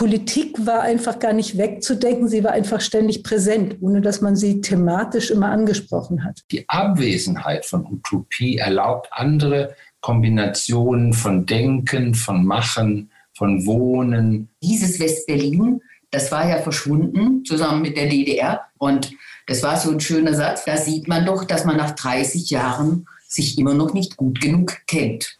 Politik war einfach gar nicht wegzudenken, sie war einfach ständig präsent, ohne dass man sie thematisch immer angesprochen hat. Die Abwesenheit von Utopie erlaubt andere Kombinationen von Denken, von Machen, von Wohnen. Dieses Westberlin, das war ja verschwunden zusammen mit der DDR und das war so ein schöner Satz. Da sieht man doch, dass man nach 30 Jahren sich immer noch nicht gut genug kennt.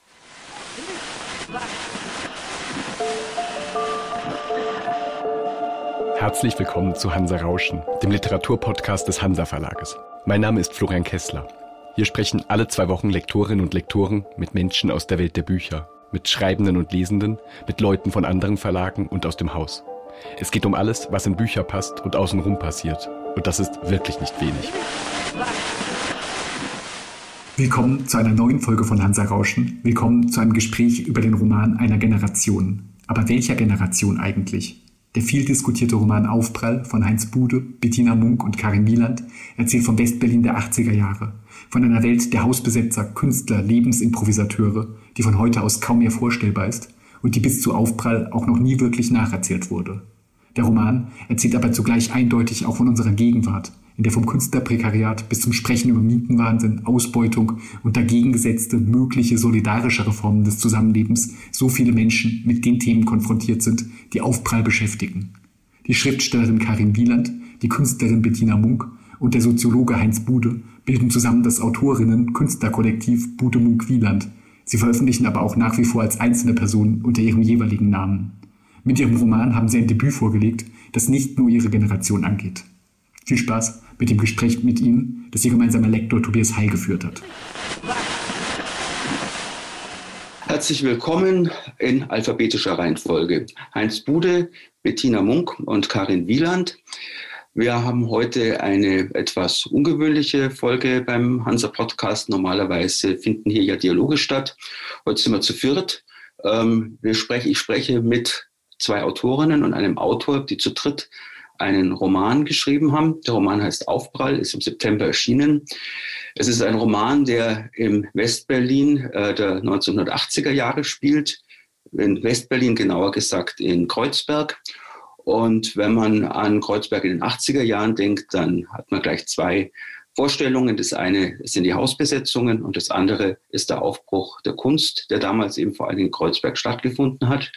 Herzlich willkommen zu Hansa Rauschen, dem Literaturpodcast des Hansa Verlages. Mein Name ist Florian Kessler. Hier sprechen alle zwei Wochen Lektorinnen und Lektoren mit Menschen aus der Welt der Bücher, mit Schreibenden und Lesenden, mit Leuten von anderen Verlagen und aus dem Haus. Es geht um alles, was in Bücher passt und außenrum passiert. Und das ist wirklich nicht wenig. Willkommen zu einer neuen Folge von Hansa Rauschen. Willkommen zu einem Gespräch über den Roman einer Generation. Aber welcher Generation eigentlich? Der viel diskutierte Roman Aufprall von Heinz Bude, Bettina Munk und Karin Wieland erzählt vom Westberlin der 80er Jahre, von einer Welt der Hausbesetzer, Künstler, Lebensimprovisateure, die von heute aus kaum mehr vorstellbar ist und die bis zu Aufprall auch noch nie wirklich nacherzählt wurde. Der Roman erzählt aber zugleich eindeutig auch von unserer Gegenwart, in der vom Künstlerprekariat bis zum Sprechen über Mietenwahnsinn, Ausbeutung und dagegen gesetzte mögliche solidarischere Formen des Zusammenlebens so viele Menschen mit den Themen konfrontiert sind, die Aufprall beschäftigen. Die Schriftstellerin Karin Wieland, die Künstlerin Bettina Munk und der Soziologe Heinz Bude bilden zusammen das Autorinnen-Künstlerkollektiv Bude Munk Wieland. Sie veröffentlichen aber auch nach wie vor als einzelne Personen unter ihrem jeweiligen Namen. Mit ihrem Roman haben sie ein Debüt vorgelegt, das nicht nur ihre Generation angeht. Viel Spaß mit dem Gespräch mit Ihnen, das Ihr gemeinsamer Lektor Tobias Heil geführt hat. Herzlich willkommen in alphabetischer Reihenfolge. Heinz Bude, Bettina Munk und Karin Wieland. Wir haben heute eine etwas ungewöhnliche Folge beim Hansa Podcast. Normalerweise finden hier ja Dialoge statt. Heute sind wir zu viert. Ähm, ich spreche mit zwei Autorinnen und einem Autor, die zu dritt einen Roman geschrieben haben. Der Roman heißt Aufprall, ist im September erschienen. Es ist ein Roman, der im Westberlin äh, der 1980er Jahre spielt, in Westberlin genauer gesagt in Kreuzberg. Und wenn man an Kreuzberg in den 80er Jahren denkt, dann hat man gleich zwei Vorstellungen. Das eine sind die Hausbesetzungen und das andere ist der Aufbruch der Kunst, der damals eben vor allem in Kreuzberg stattgefunden hat.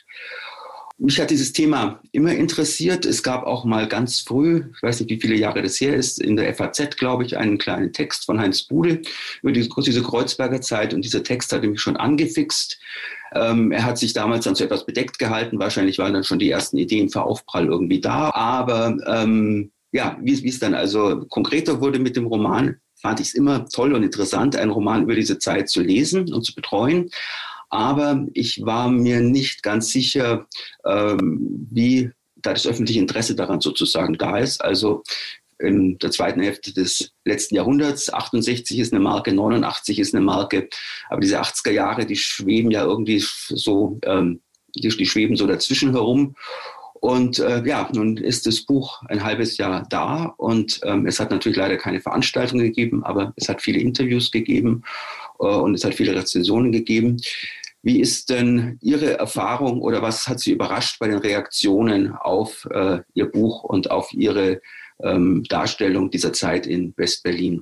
Mich hat dieses Thema immer interessiert. Es gab auch mal ganz früh, ich weiß nicht, wie viele Jahre das her ist, in der FAZ, glaube ich, einen kleinen Text von Heinz Bude über diese, Kreuzberger Zeit. Und dieser Text hatte mich schon angefixt. Ähm, er hat sich damals dann so etwas bedeckt gehalten. Wahrscheinlich waren dann schon die ersten Ideen für Aufprall irgendwie da. Aber ähm, ja, wie, wie es dann also konkreter wurde mit dem Roman, fand ich es immer toll und interessant, einen Roman über diese Zeit zu lesen und zu betreuen. Aber ich war mir nicht ganz sicher, ähm, wie da das öffentliche Interesse daran sozusagen da ist. Also in der zweiten Hälfte des letzten Jahrhunderts. 68 ist eine Marke, 89 ist eine Marke. Aber diese 80er Jahre, die schweben ja irgendwie so, ähm, die, die schweben so dazwischen herum. Und äh, ja, nun ist das Buch ein halbes Jahr da und ähm, es hat natürlich leider keine Veranstaltungen gegeben, aber es hat viele Interviews gegeben äh, und es hat viele Rezensionen gegeben. Wie ist denn Ihre Erfahrung oder was hat Sie überrascht bei den Reaktionen auf äh, Ihr Buch und auf Ihre ähm, Darstellung dieser Zeit in West-Berlin?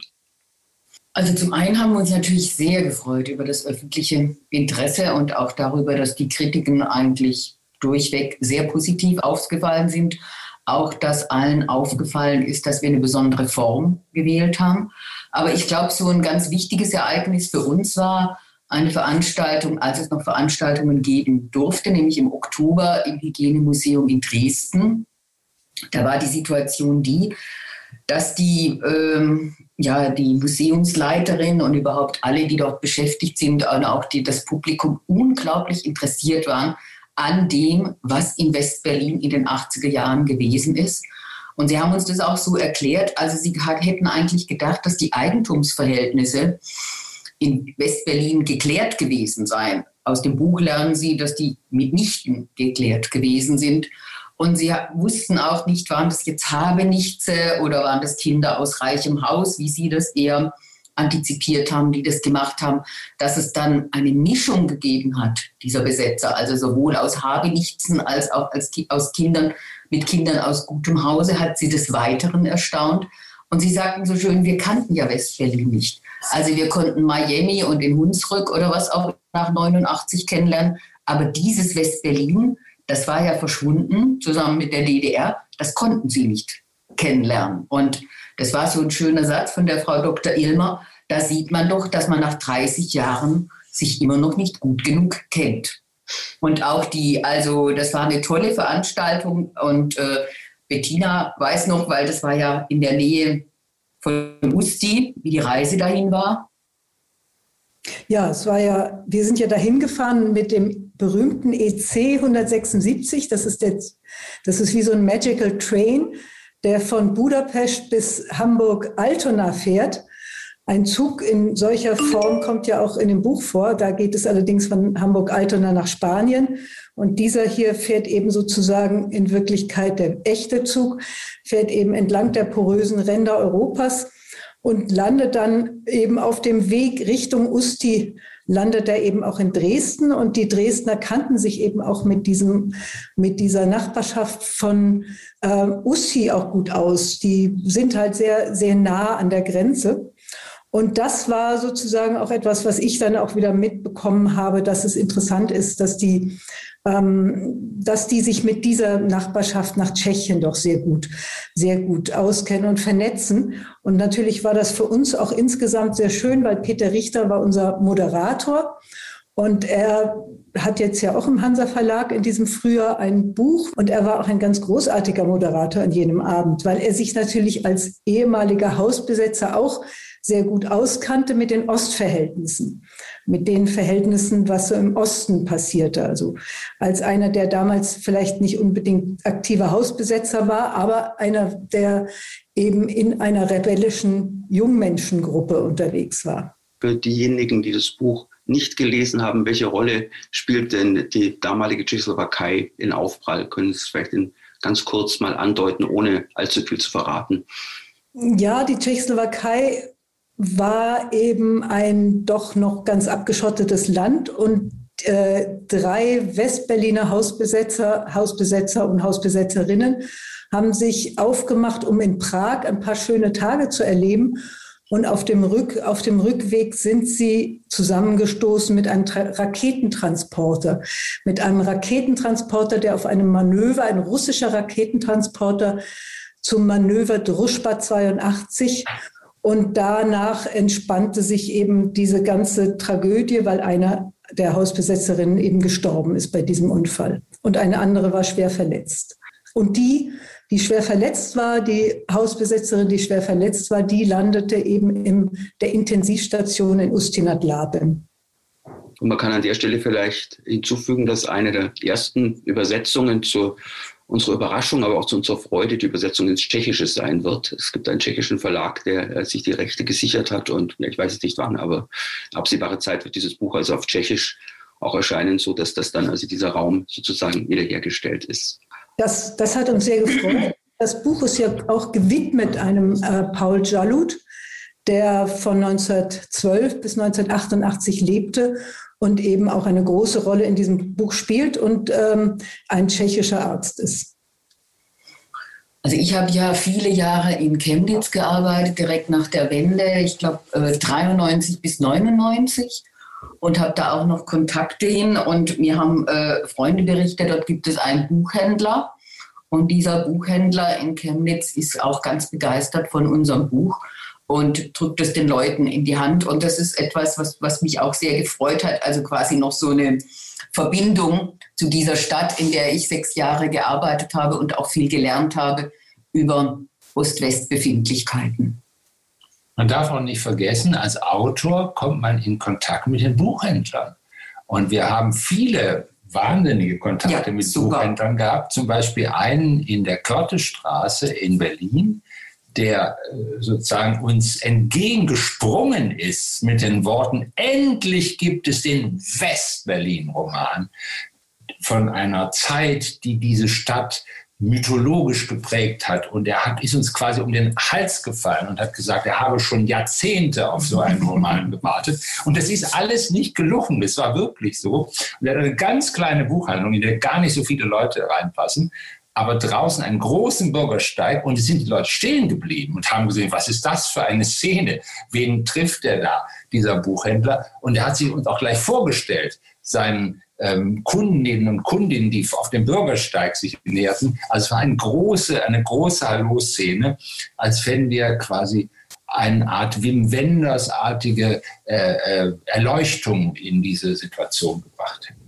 Also zum einen haben wir uns natürlich sehr gefreut über das öffentliche Interesse und auch darüber, dass die Kritiken eigentlich durchweg sehr positiv aufgefallen sind. Auch, dass allen aufgefallen ist, dass wir eine besondere Form gewählt haben. Aber ich glaube, so ein ganz wichtiges Ereignis für uns war, eine Veranstaltung, als es noch Veranstaltungen geben durfte, nämlich im Oktober im Hygienemuseum in Dresden. Da war die Situation die, dass die, ähm, ja, die Museumsleiterin und überhaupt alle, die dort beschäftigt sind, und auch die, das Publikum unglaublich interessiert waren an dem, was in Westberlin in den 80er Jahren gewesen ist. Und sie haben uns das auch so erklärt. Also sie hätten eigentlich gedacht, dass die Eigentumsverhältnisse in Westberlin geklärt gewesen sein. Aus dem Buch lernen Sie, dass die mitnichten geklärt gewesen sind. Und sie wussten auch nicht, waren das jetzt Habenichtse oder waren das Kinder aus reichem Haus, wie sie das eher antizipiert haben, die das gemacht haben, dass es dann eine Mischung gegeben hat, dieser Besetzer, also sowohl aus Habenichtsen als auch als, aus Kindern, mit Kindern aus gutem Hause, hat sie des Weiteren erstaunt. Und sie sagten so schön, wir kannten ja Westberlin nicht. Also wir konnten Miami und den Hunsrück oder was auch nach 89 kennenlernen. Aber dieses Westberlin, das war ja verschwunden zusammen mit der DDR, das konnten sie nicht kennenlernen. Und das war so ein schöner Satz von der Frau Dr. Ilmer. Da sieht man doch, dass man nach 30 Jahren sich immer noch nicht gut genug kennt. Und auch die, also das war eine tolle Veranstaltung und äh, Bettina weiß noch, weil das war ja in der Nähe von Usti, wie die Reise dahin war. Ja, es war ja, wir sind ja dahin gefahren mit dem berühmten EC 176. Das ist, der, das ist wie so ein Magical Train, der von Budapest bis Hamburg-Altona fährt. Ein Zug in solcher Form kommt ja auch in dem Buch vor. Da geht es allerdings von Hamburg-Altona nach Spanien. Und dieser hier fährt eben sozusagen in Wirklichkeit der echte Zug, fährt eben entlang der porösen Ränder Europas und landet dann eben auf dem Weg Richtung Usti, landet er eben auch in Dresden. Und die Dresdner kannten sich eben auch mit, diesem, mit dieser Nachbarschaft von äh, Usti auch gut aus. Die sind halt sehr, sehr nah an der Grenze. Und das war sozusagen auch etwas, was ich dann auch wieder mitbekommen habe, dass es interessant ist, dass die ähm, dass die sich mit dieser Nachbarschaft nach Tschechien doch sehr gut, sehr gut auskennen und vernetzen. Und natürlich war das für uns auch insgesamt sehr schön, weil Peter Richter war unser Moderator. Und er hat jetzt ja auch im Hansa Verlag in diesem Frühjahr ein Buch und er war auch ein ganz großartiger Moderator an jenem Abend, weil er sich natürlich als ehemaliger Hausbesetzer auch sehr gut auskannte mit den Ostverhältnissen, mit den Verhältnissen, was so im Osten passierte. Also als einer, der damals vielleicht nicht unbedingt aktiver Hausbesetzer war, aber einer, der eben in einer rebellischen Jungmenschengruppe unterwegs war. Für diejenigen, die das Buch nicht gelesen haben, welche Rolle spielt denn die damalige Tschechoslowakei in Aufprall? Können Sie es vielleicht in, ganz kurz mal andeuten, ohne allzu viel zu verraten? Ja, die Tschechoslowakei war eben ein doch noch ganz abgeschottetes Land und äh, drei Westberliner Hausbesetzer, Hausbesetzer und Hausbesetzerinnen haben sich aufgemacht, um in Prag ein paar schöne Tage zu erleben. Und auf dem, Rück, auf dem Rückweg sind sie zusammengestoßen mit einem Tra Raketentransporter. Mit einem Raketentransporter, der auf einem Manöver, ein russischer Raketentransporter zum Manöver Druschba 82 und danach entspannte sich eben diese ganze Tragödie, weil einer der Hausbesetzerinnen eben gestorben ist bei diesem Unfall. Und eine andere war schwer verletzt. Und die, die schwer verletzt war, die Hausbesetzerin, die schwer verletzt war, die landete eben in der Intensivstation in Ustinat Labem. Und man kann an der Stelle vielleicht hinzufügen, dass eine der ersten Übersetzungen zur unsere Überraschung, aber auch zu unserer Freude die Übersetzung ins Tschechische sein wird. Es gibt einen tschechischen Verlag, der äh, sich die Rechte gesichert hat und ich weiß es nicht wann, aber absehbare Zeit wird dieses Buch also auf Tschechisch auch erscheinen, so dass das dann also dieser Raum sozusagen wiederhergestellt ist. Das, das hat uns sehr gefreut. Das Buch ist ja auch gewidmet einem äh, Paul Jalut, der von 1912 bis 1988 lebte und eben auch eine große Rolle in diesem Buch spielt und ähm, ein tschechischer Arzt ist. Also ich habe ja viele Jahre in Chemnitz gearbeitet, direkt nach der Wende, ich glaube äh, 93 bis 99 und habe da auch noch Kontakte hin und mir haben äh, Freunde berichtet, dort gibt es einen Buchhändler und dieser Buchhändler in Chemnitz ist auch ganz begeistert von unserem Buch und drückt es den Leuten in die Hand. Und das ist etwas, was, was mich auch sehr gefreut hat. Also quasi noch so eine Verbindung zu dieser Stadt, in der ich sechs Jahre gearbeitet habe und auch viel gelernt habe über Ost-West-Befindlichkeiten. Man darf auch nicht vergessen, als Autor kommt man in Kontakt mit den Buchhändlern. Und wir haben viele wahnsinnige Kontakte ja, mit super. Buchhändlern gehabt. Zum Beispiel einen in der Körtestraße in Berlin, der äh, sozusagen uns entgegengesprungen ist mit den Worten, endlich gibt es den West-Berlin-Roman. von einer Zeit, die diese Stadt mythologisch geprägt hat. Und er hat, ist uns quasi um den Hals gefallen und hat gesagt, er habe schon Jahrzehnte auf so einen Roman gewartet. Und das ist alles nicht gelungen. Das war wirklich so. Und er hat eine ganz kleine Buchhandlung, in der gar nicht so viele Leute reinpassen. Aber draußen einen großen Bürgersteig und es sind die Leute stehen geblieben und haben gesehen, was ist das für eine Szene? Wen trifft er da, dieser Buchhändler? Und er hat sich uns auch gleich vorgestellt, seinen ähm, Kundinnen und Kundinnen, die auf dem Bürgersteig sich näherten. Also es war eine große, eine große Hallo-Szene, als wenn wir quasi eine Art Wim Wenders-artige äh, äh, Erleuchtung in diese Situation gebracht hätten.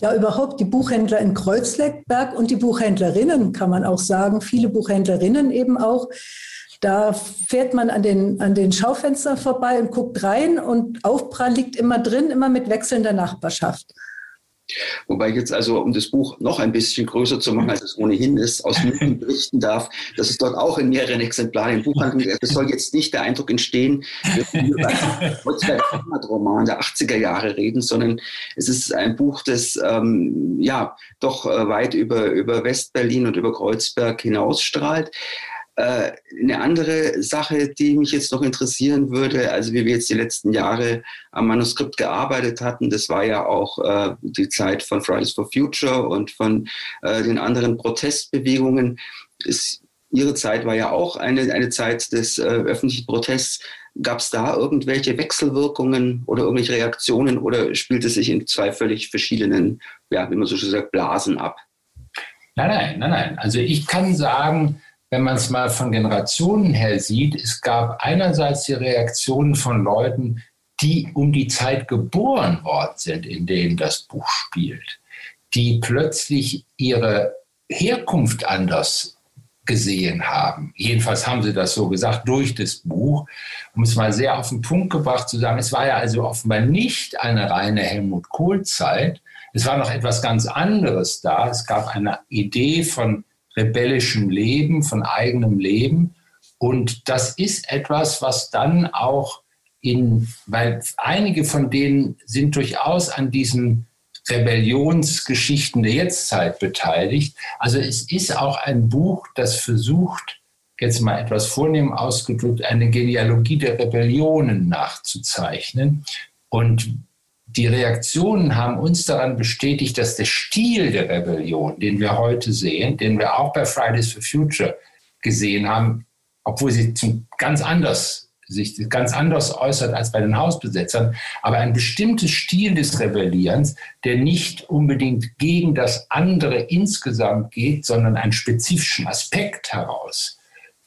Ja, überhaupt die Buchhändler in Kreuzleckberg und die Buchhändlerinnen, kann man auch sagen, viele Buchhändlerinnen eben auch. Da fährt man an den, an den Schaufenstern vorbei und guckt rein und Aufprall liegt immer drin, immer mit wechselnder Nachbarschaft. Wobei ich jetzt also, um das Buch noch ein bisschen größer zu machen, als es ohnehin ist, aus München berichten darf, dass es dort auch in mehreren Exemplaren im Buchhandel ist. Es soll jetzt nicht der Eindruck entstehen, wir über einen Roman der 80er Jahre reden, sondern es ist ein Buch, das ähm, ja doch äh, weit über, über Westberlin und über Kreuzberg hinausstrahlt. Äh, eine andere Sache, die mich jetzt noch interessieren würde, also wie wir jetzt die letzten Jahre am Manuskript gearbeitet hatten, das war ja auch äh, die Zeit von Fridays for Future und von äh, den anderen Protestbewegungen. Es, Ihre Zeit war ja auch eine, eine Zeit des äh, öffentlichen Protests. Gab es da irgendwelche Wechselwirkungen oder irgendwelche Reaktionen oder spielt es sich in zwei völlig verschiedenen, ja, wie man so schön sagt, Blasen ab? Nein, nein, nein, nein. Also ich kann sagen, wenn man es mal von Generationen her sieht, es gab einerseits die Reaktionen von Leuten, die um die Zeit geboren worden sind, in denen das Buch spielt, die plötzlich ihre Herkunft anders gesehen haben. Jedenfalls haben sie das so gesagt durch das Buch, um es mal sehr auf den Punkt gebracht zu sagen, es war ja also offenbar nicht eine reine Helmut Kohl-Zeit, es war noch etwas ganz anderes da. Es gab eine Idee von rebellischem Leben, von eigenem Leben. Und das ist etwas, was dann auch in, weil einige von denen sind durchaus an diesen Rebellionsgeschichten der Jetztzeit beteiligt. Also es ist auch ein Buch, das versucht, jetzt mal etwas vornehm ausgedrückt, eine Genealogie der Rebellionen nachzuzeichnen. Und die Reaktionen haben uns daran bestätigt, dass der Stil der Rebellion, den wir heute sehen, den wir auch bei Fridays for Future gesehen haben, obwohl sie ganz anders sich ganz anders äußert als bei den Hausbesetzern, aber ein bestimmtes Stil des Rebellierens, der nicht unbedingt gegen das andere insgesamt geht, sondern einen spezifischen Aspekt heraus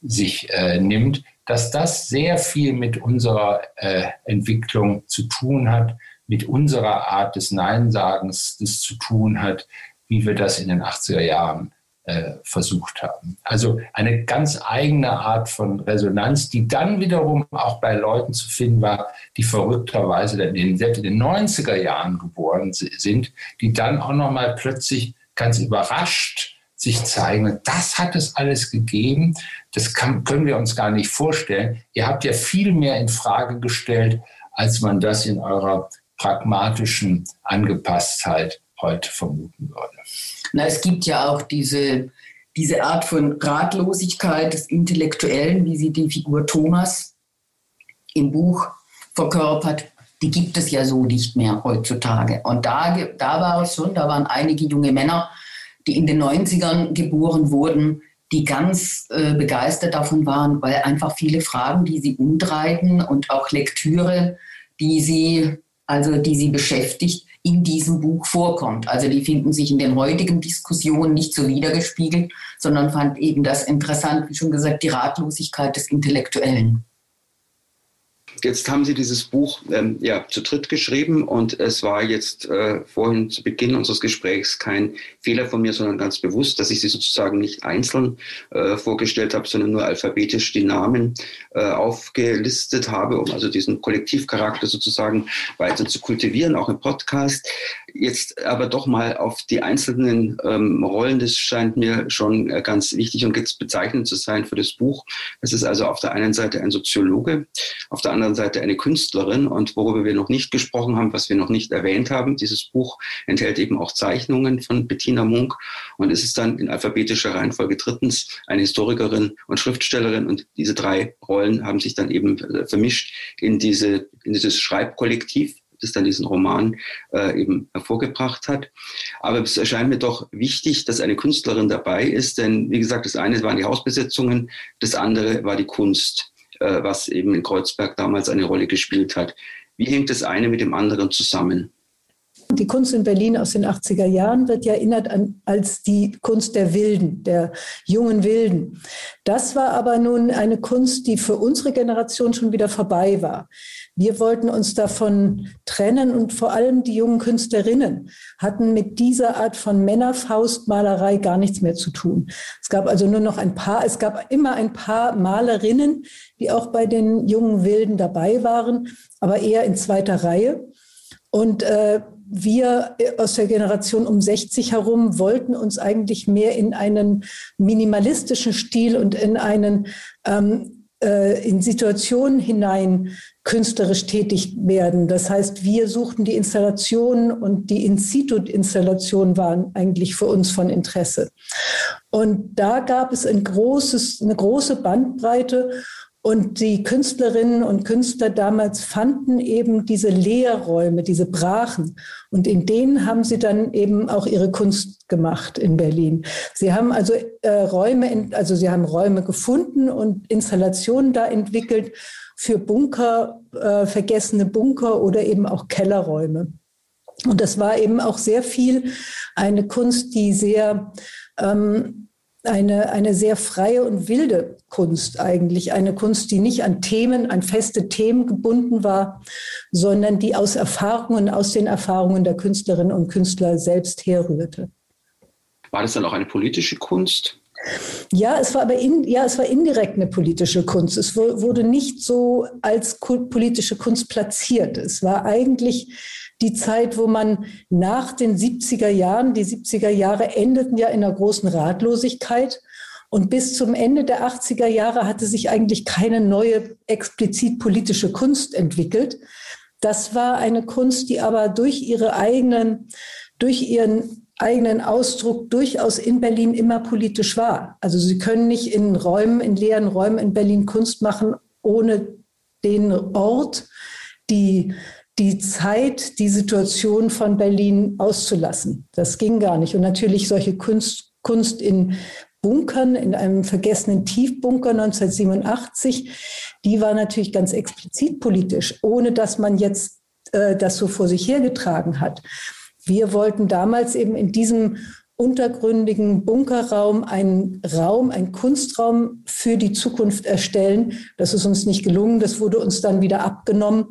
sich äh, nimmt, dass das sehr viel mit unserer äh, Entwicklung zu tun hat, mit unserer Art des Neinsagens das zu tun hat, wie wir das in den 80er Jahren äh, versucht haben. Also eine ganz eigene Art von Resonanz, die dann wiederum auch bei Leuten zu finden war, die verrückterweise in den, in den 90er Jahren geboren sind, die dann auch nochmal plötzlich ganz überrascht sich zeigen. Das hat es alles gegeben. Das kann, können wir uns gar nicht vorstellen. Ihr habt ja viel mehr in Frage gestellt, als man das in eurer pragmatischen Angepasstheit heute vermuten würde. Na, es gibt ja auch diese, diese Art von Ratlosigkeit des Intellektuellen, wie sie die Figur Thomas im Buch verkörpert, die gibt es ja so nicht mehr heutzutage. Und da, da war es schon, da waren einige junge Männer, die in den 90ern geboren wurden, die ganz äh, begeistert davon waren, weil einfach viele Fragen, die sie umtreiben und auch Lektüre, die sie also die sie beschäftigt, in diesem Buch vorkommt. Also die finden sich in den heutigen Diskussionen nicht so wiedergespiegelt, sondern fand eben das interessant, wie schon gesagt, die Ratlosigkeit des Intellektuellen. Jetzt haben Sie dieses Buch ähm, ja, zu dritt geschrieben und es war jetzt äh, vorhin zu Beginn unseres Gesprächs kein Fehler von mir, sondern ganz bewusst, dass ich Sie sozusagen nicht einzeln äh, vorgestellt habe, sondern nur alphabetisch die Namen äh, aufgelistet habe, um also diesen Kollektivcharakter sozusagen weiter zu kultivieren, auch im Podcast. Jetzt aber doch mal auf die einzelnen ähm, Rollen, das scheint mir schon äh, ganz wichtig und jetzt bezeichnend zu sein für das Buch. Es ist also auf der einen Seite ein Soziologe, auf der anderen anderen Seite eine Künstlerin. Und worüber wir noch nicht gesprochen haben, was wir noch nicht erwähnt haben, dieses Buch enthält eben auch Zeichnungen von Bettina Munk. Und es ist dann in alphabetischer Reihenfolge drittens eine Historikerin und Schriftstellerin. Und diese drei Rollen haben sich dann eben äh, vermischt in, diese, in dieses Schreibkollektiv das dann diesen Roman äh, eben hervorgebracht hat. Aber es erscheint mir doch wichtig, dass eine Künstlerin dabei ist, denn wie gesagt, das eine waren die Hausbesetzungen, das andere war die Kunst, was eben in Kreuzberg damals eine Rolle gespielt hat. Wie hängt das eine mit dem anderen zusammen? Die Kunst in Berlin aus den 80er Jahren wird ja erinnert an, als die Kunst der Wilden, der jungen Wilden. Das war aber nun eine Kunst, die für unsere Generation schon wieder vorbei war. Wir wollten uns davon trennen und vor allem die jungen Künstlerinnen hatten mit dieser Art von Männerfaustmalerei gar nichts mehr zu tun. Es gab also nur noch ein paar, es gab immer ein paar Malerinnen, die auch bei den jungen Wilden dabei waren, aber eher in zweiter Reihe. Und äh, wir aus der Generation um 60 herum wollten uns eigentlich mehr in einen minimalistischen Stil und in einen ähm, äh, in Situationen hinein künstlerisch tätig werden. Das heißt, wir suchten die Installationen und die In-situ-Installationen waren eigentlich für uns von Interesse. Und da gab es ein großes, eine große Bandbreite und die Künstlerinnen und Künstler damals fanden eben diese Leerräume, diese Brachen. Und in denen haben sie dann eben auch ihre Kunst gemacht in Berlin. Sie haben also äh, Räume, also sie haben Räume gefunden und Installationen da entwickelt für Bunker, äh, vergessene Bunker oder eben auch Kellerräume. Und das war eben auch sehr viel eine Kunst, die sehr ähm, eine, eine sehr freie und wilde Kunst eigentlich. Eine Kunst, die nicht an Themen, an feste Themen gebunden war, sondern die aus Erfahrungen, aus den Erfahrungen der Künstlerinnen und Künstler selbst herrührte. War das dann auch eine politische Kunst? Ja, es war aber in, ja, es war indirekt eine politische Kunst. Es wurde nicht so als politische Kunst platziert. Es war eigentlich die Zeit, wo man nach den 70er Jahren, die 70er Jahre endeten ja in einer großen Ratlosigkeit. Und bis zum Ende der 80er Jahre hatte sich eigentlich keine neue explizit politische Kunst entwickelt. Das war eine Kunst, die aber durch ihre eigenen, durch ihren eigenen Ausdruck durchaus in Berlin immer politisch war. Also Sie können nicht in Räumen, in leeren Räumen in Berlin Kunst machen, ohne den Ort, die die Zeit, die Situation von Berlin auszulassen. Das ging gar nicht. Und natürlich solche Kunst, Kunst in Bunkern, in einem vergessenen Tiefbunker 1987, die war natürlich ganz explizit politisch, ohne dass man jetzt äh, das so vor sich hergetragen hat. Wir wollten damals eben in diesem untergründigen Bunkerraum einen Raum, einen Kunstraum für die Zukunft erstellen. Das ist uns nicht gelungen. Das wurde uns dann wieder abgenommen.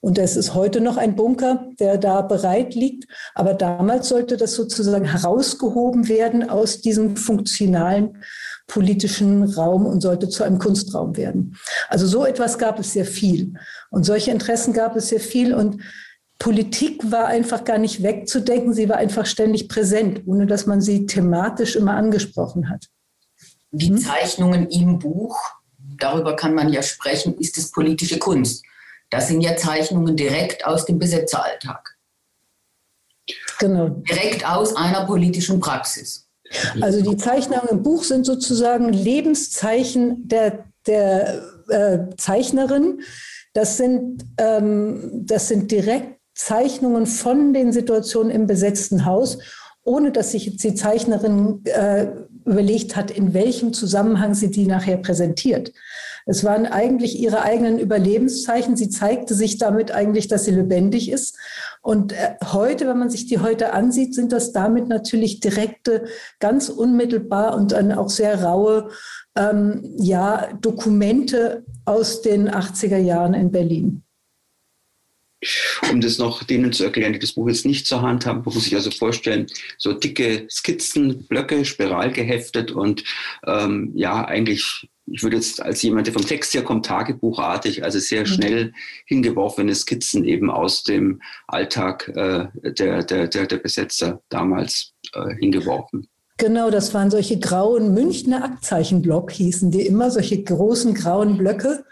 Und es ist heute noch ein Bunker, der da bereit liegt. Aber damals sollte das sozusagen herausgehoben werden aus diesem funktionalen politischen Raum und sollte zu einem Kunstraum werden. Also so etwas gab es sehr viel. Und solche Interessen gab es sehr viel. Und Politik war einfach gar nicht wegzudenken, sie war einfach ständig präsent, ohne dass man sie thematisch immer angesprochen hat. Die hm? Zeichnungen im Buch, darüber kann man ja sprechen, ist es politische Kunst. Das sind ja Zeichnungen direkt aus dem Besetzeralltag. Genau. Direkt aus einer politischen Praxis. Also die Zeichnungen im Buch sind sozusagen Lebenszeichen der, der äh, Zeichnerin. Das sind, ähm, das sind direkt Zeichnungen von den Situationen im besetzten Haus, ohne dass sich jetzt die Zeichnerin äh, überlegt hat, in welchem Zusammenhang sie die nachher präsentiert. Es waren eigentlich ihre eigenen Überlebenszeichen. Sie zeigte sich damit eigentlich, dass sie lebendig ist. Und äh, heute, wenn man sich die heute ansieht, sind das damit natürlich direkte, ganz unmittelbar und dann auch sehr raue ähm, ja, Dokumente aus den 80er Jahren in Berlin. Um das noch denen zu erklären, die das Buch jetzt nicht zur Hand haben, muss ich also vorstellen, so dicke Skizzen, Blöcke, spiral geheftet und ähm, ja, eigentlich, ich würde jetzt als jemand, der vom Text her kommt, tagebuchartig, also sehr mhm. schnell hingeworfene Skizzen eben aus dem Alltag äh, der, der, der, der Besetzer damals äh, hingeworfen. Genau, das waren solche grauen Münchner Abzeichenblock, hießen die immer, solche großen grauen Blöcke.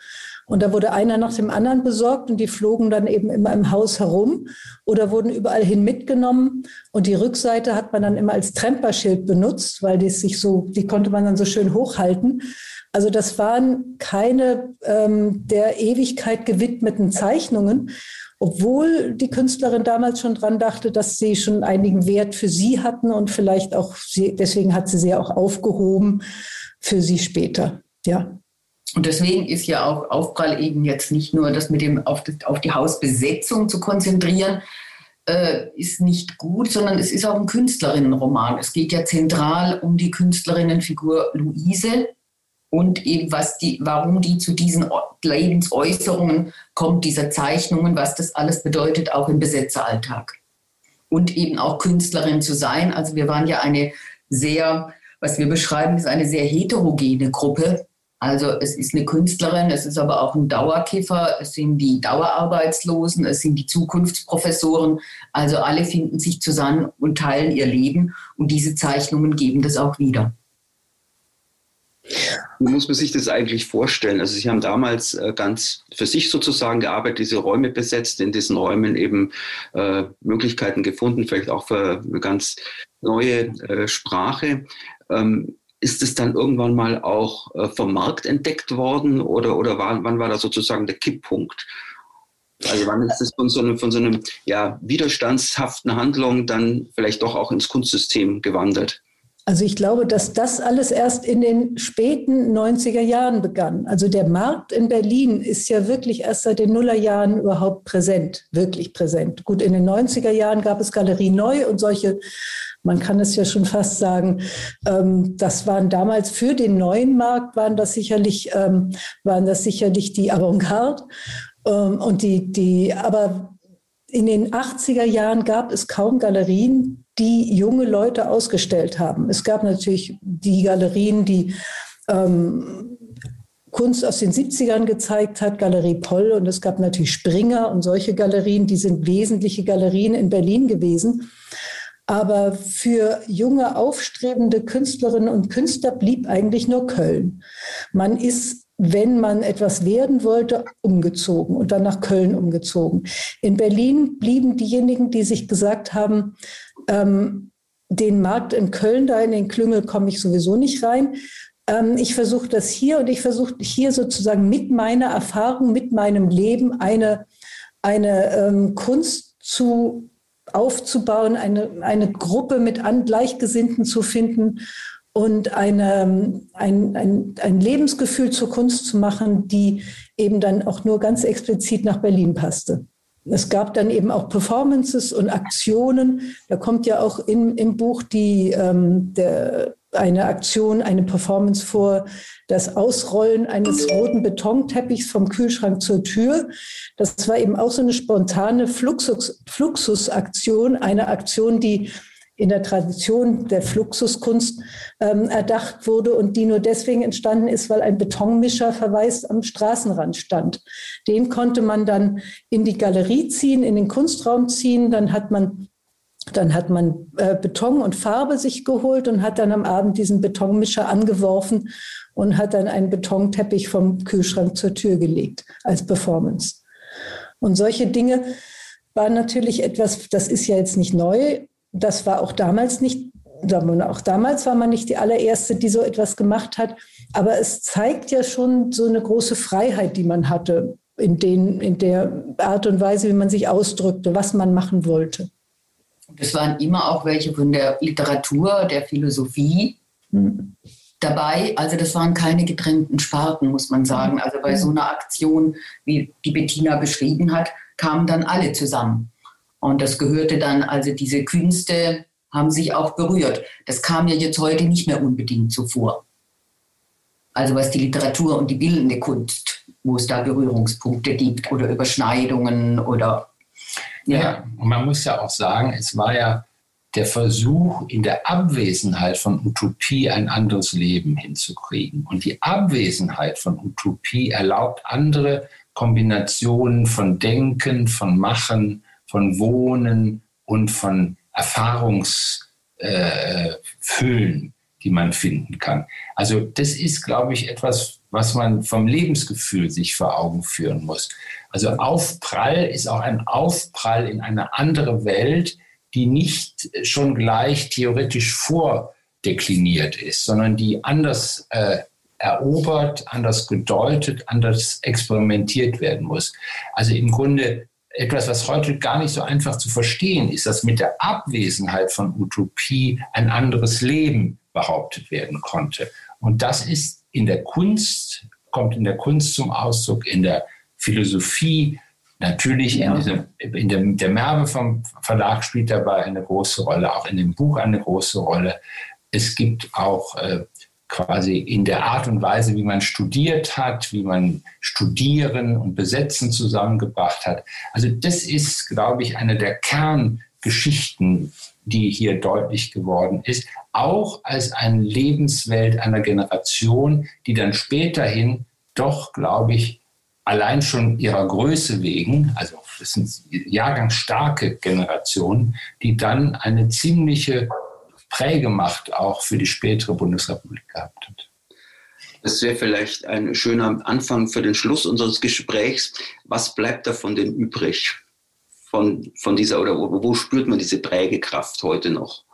Und da wurde einer nach dem anderen besorgt und die flogen dann eben immer im Haus herum oder wurden überall hin mitgenommen. Und die Rückseite hat man dann immer als Tremperschild benutzt, weil die sich so, die konnte man dann so schön hochhalten. Also das waren keine ähm, der Ewigkeit gewidmeten Zeichnungen, obwohl die Künstlerin damals schon dran dachte, dass sie schon einigen Wert für sie hatten und vielleicht auch, sie, deswegen hat sie sie auch aufgehoben für sie später. Ja. Und deswegen ist ja auch Aufprall eben jetzt nicht nur das mit dem auf, das, auf die Hausbesetzung zu konzentrieren, äh, ist nicht gut, sondern es ist auch ein Künstlerinnenroman. Es geht ja zentral um die Künstlerinnenfigur Luise und eben was die, warum die zu diesen Lebensäußerungen kommt, dieser Zeichnungen, was das alles bedeutet, auch im Besetzeralltag. Und eben auch Künstlerin zu sein. Also wir waren ja eine sehr, was wir beschreiben, ist eine sehr heterogene Gruppe also es ist eine Künstlerin, es ist aber auch ein Dauerkiffer, es sind die Dauerarbeitslosen, es sind die Zukunftsprofessoren. Also alle finden sich zusammen und teilen ihr Leben und diese Zeichnungen geben das auch wieder. Wie muss man sich das eigentlich vorstellen? Also Sie haben damals äh, ganz für sich sozusagen gearbeitet, diese Räume besetzt, in diesen Räumen eben äh, Möglichkeiten gefunden, vielleicht auch für eine ganz neue äh, Sprache. Ähm, ist es dann irgendwann mal auch äh, vom Markt entdeckt worden oder, oder war, wann war da sozusagen der Kipppunkt? Also wann ist es von so einem, von so einem ja, widerstandshaften Handlung dann vielleicht doch auch ins Kunstsystem gewandert? Also ich glaube, dass das alles erst in den späten 90er Jahren begann. Also der Markt in Berlin ist ja wirklich erst seit den Nullerjahren überhaupt präsent, wirklich präsent. Gut, in den 90er Jahren gab es Galerie Neu und solche man kann es ja schon fast sagen, ähm, das waren damals für den neuen Markt, waren das sicherlich, ähm, waren das sicherlich die Avantgarde. Ähm, und die, die, aber in den 80er Jahren gab es kaum Galerien, die junge Leute ausgestellt haben. Es gab natürlich die Galerien, die ähm, Kunst aus den 70ern gezeigt hat, Galerie Poll und es gab natürlich Springer und solche Galerien, die sind wesentliche Galerien in Berlin gewesen. Aber für junge, aufstrebende Künstlerinnen und Künstler blieb eigentlich nur Köln. Man ist wenn man etwas werden wollte, umgezogen und dann nach Köln umgezogen. In Berlin blieben diejenigen, die sich gesagt haben, ähm, den Markt in Köln, da in den Klüngel komme ich sowieso nicht rein. Ähm, ich versuche das hier und ich versuche hier sozusagen mit meiner Erfahrung, mit meinem Leben eine, eine ähm, Kunst zu aufzubauen, eine, eine Gruppe mit an Gleichgesinnten zu finden und eine, ein, ein, ein Lebensgefühl zur Kunst zu machen, die eben dann auch nur ganz explizit nach Berlin passte. Es gab dann eben auch Performances und Aktionen. Da kommt ja auch in, im Buch die, ähm, der, eine Aktion, eine Performance vor, das Ausrollen eines roten Betonteppichs vom Kühlschrank zur Tür. Das war eben auch so eine spontane Fluxus, Fluxusaktion, eine Aktion, die in der Tradition der Fluxuskunst ähm, erdacht wurde und die nur deswegen entstanden ist, weil ein Betonmischer verweist am Straßenrand stand. Den konnte man dann in die Galerie ziehen, in den Kunstraum ziehen. Dann hat man dann hat man äh, Beton und Farbe sich geholt und hat dann am Abend diesen Betonmischer angeworfen und hat dann einen Betonteppich vom Kühlschrank zur Tür gelegt als Performance. Und solche Dinge waren natürlich etwas, das ist ja jetzt nicht neu. Das war auch damals nicht, auch damals war man nicht die allererste, die so etwas gemacht hat. Aber es zeigt ja schon so eine große Freiheit, die man hatte in, den, in der Art und Weise, wie man sich ausdrückte, was man machen wollte. Es waren immer auch welche von der Literatur, der Philosophie mhm. dabei. Also das waren keine getrennten Sparten, muss man sagen. Also bei so einer Aktion, wie die Bettina beschrieben hat, kamen dann alle zusammen. Und das gehörte dann, also diese Künste haben sich auch berührt. Das kam ja jetzt heute nicht mehr unbedingt so vor. Also was die Literatur und die bildende Kunst, wo es da Berührungspunkte gibt oder Überschneidungen oder ja, und man muss ja auch sagen, es war ja der Versuch, in der Abwesenheit von Utopie ein anderes Leben hinzukriegen. Und die Abwesenheit von Utopie erlaubt andere Kombinationen von Denken, von Machen, von Wohnen und von Erfahrungsfüllen, äh, die man finden kann. Also das ist, glaube ich, etwas, was man vom Lebensgefühl sich vor Augen führen muss. Also Aufprall ist auch ein Aufprall in eine andere Welt, die nicht schon gleich theoretisch vordekliniert ist, sondern die anders äh, erobert, anders gedeutet, anders experimentiert werden muss. Also im Grunde etwas, was heute gar nicht so einfach zu verstehen ist, dass mit der Abwesenheit von Utopie ein anderes Leben behauptet werden konnte. Und das ist in der Kunst, kommt in der Kunst zum Ausdruck, in der Philosophie, natürlich ja. in, diesem, in der, der Merbe vom Verlag spielt dabei eine große Rolle, auch in dem Buch eine große Rolle. Es gibt auch äh, quasi in der Art und Weise, wie man studiert hat, wie man Studieren und Besetzen zusammengebracht hat. Also das ist, glaube ich, eine der Kerngeschichten, die hier deutlich geworden ist, auch als eine Lebenswelt einer Generation, die dann späterhin doch, glaube ich, allein schon ihrer Größe wegen, also das sind jahrgangsstarke Generationen, die dann eine ziemliche Prägemacht auch für die spätere Bundesrepublik gehabt hat. Das wäre vielleicht ein schöner Anfang für den Schluss unseres Gesprächs. Was bleibt davon denn übrig? Von, von dieser, oder wo, wo spürt man diese Prägekraft heute noch?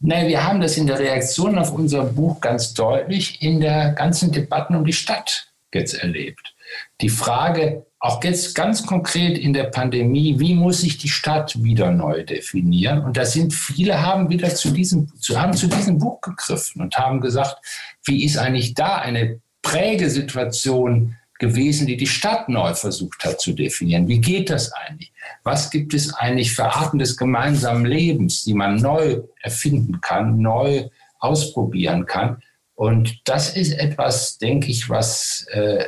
Nein, wir haben das in der Reaktion auf unser Buch ganz deutlich in der ganzen Debatten um die Stadt jetzt erlebt. Die Frage, auch jetzt ganz konkret in der Pandemie, wie muss sich die Stadt wieder neu definieren? Und da sind viele haben wieder zu diesem, zu, haben zu diesem Buch gegriffen und haben gesagt, wie ist eigentlich da eine Prägesituation gewesen, die die Stadt neu versucht hat zu definieren? Wie geht das eigentlich? Was gibt es eigentlich für Arten des gemeinsamen Lebens, die man neu erfinden kann, neu ausprobieren kann? Und das ist etwas, denke ich, was äh,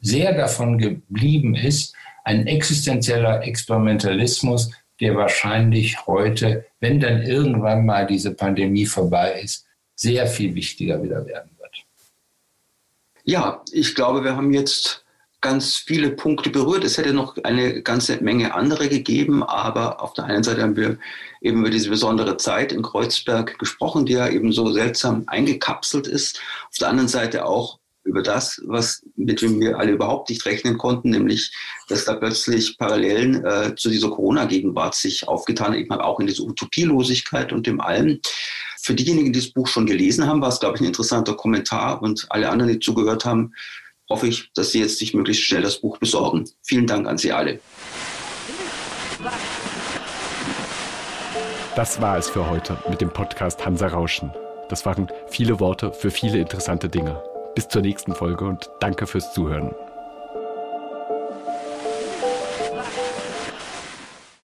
sehr davon geblieben ist, ein existenzieller Experimentalismus, der wahrscheinlich heute, wenn dann irgendwann mal diese Pandemie vorbei ist, sehr viel wichtiger wieder werden wird. Ja, ich glaube, wir haben jetzt ganz viele Punkte berührt. Es hätte noch eine ganze Menge andere gegeben, aber auf der einen Seite haben wir eben über diese besondere Zeit in Kreuzberg gesprochen, die ja eben so seltsam eingekapselt ist. Auf der anderen Seite auch über das, was, mit dem wir alle überhaupt nicht rechnen konnten, nämlich, dass da plötzlich Parallelen äh, zu dieser Corona-Gegenwart sich aufgetan haben, eben auch in dieser Utopielosigkeit und dem allem. Für diejenigen, die das Buch schon gelesen haben, war es, glaube ich, ein interessanter Kommentar und alle anderen, die zugehört haben, hoffe ich, dass Sie jetzt sich möglichst schnell das Buch besorgen. Vielen Dank an Sie alle. Das war es für heute mit dem Podcast Hansa Rauschen. Das waren viele Worte für viele interessante Dinge. Bis zur nächsten Folge und danke fürs Zuhören.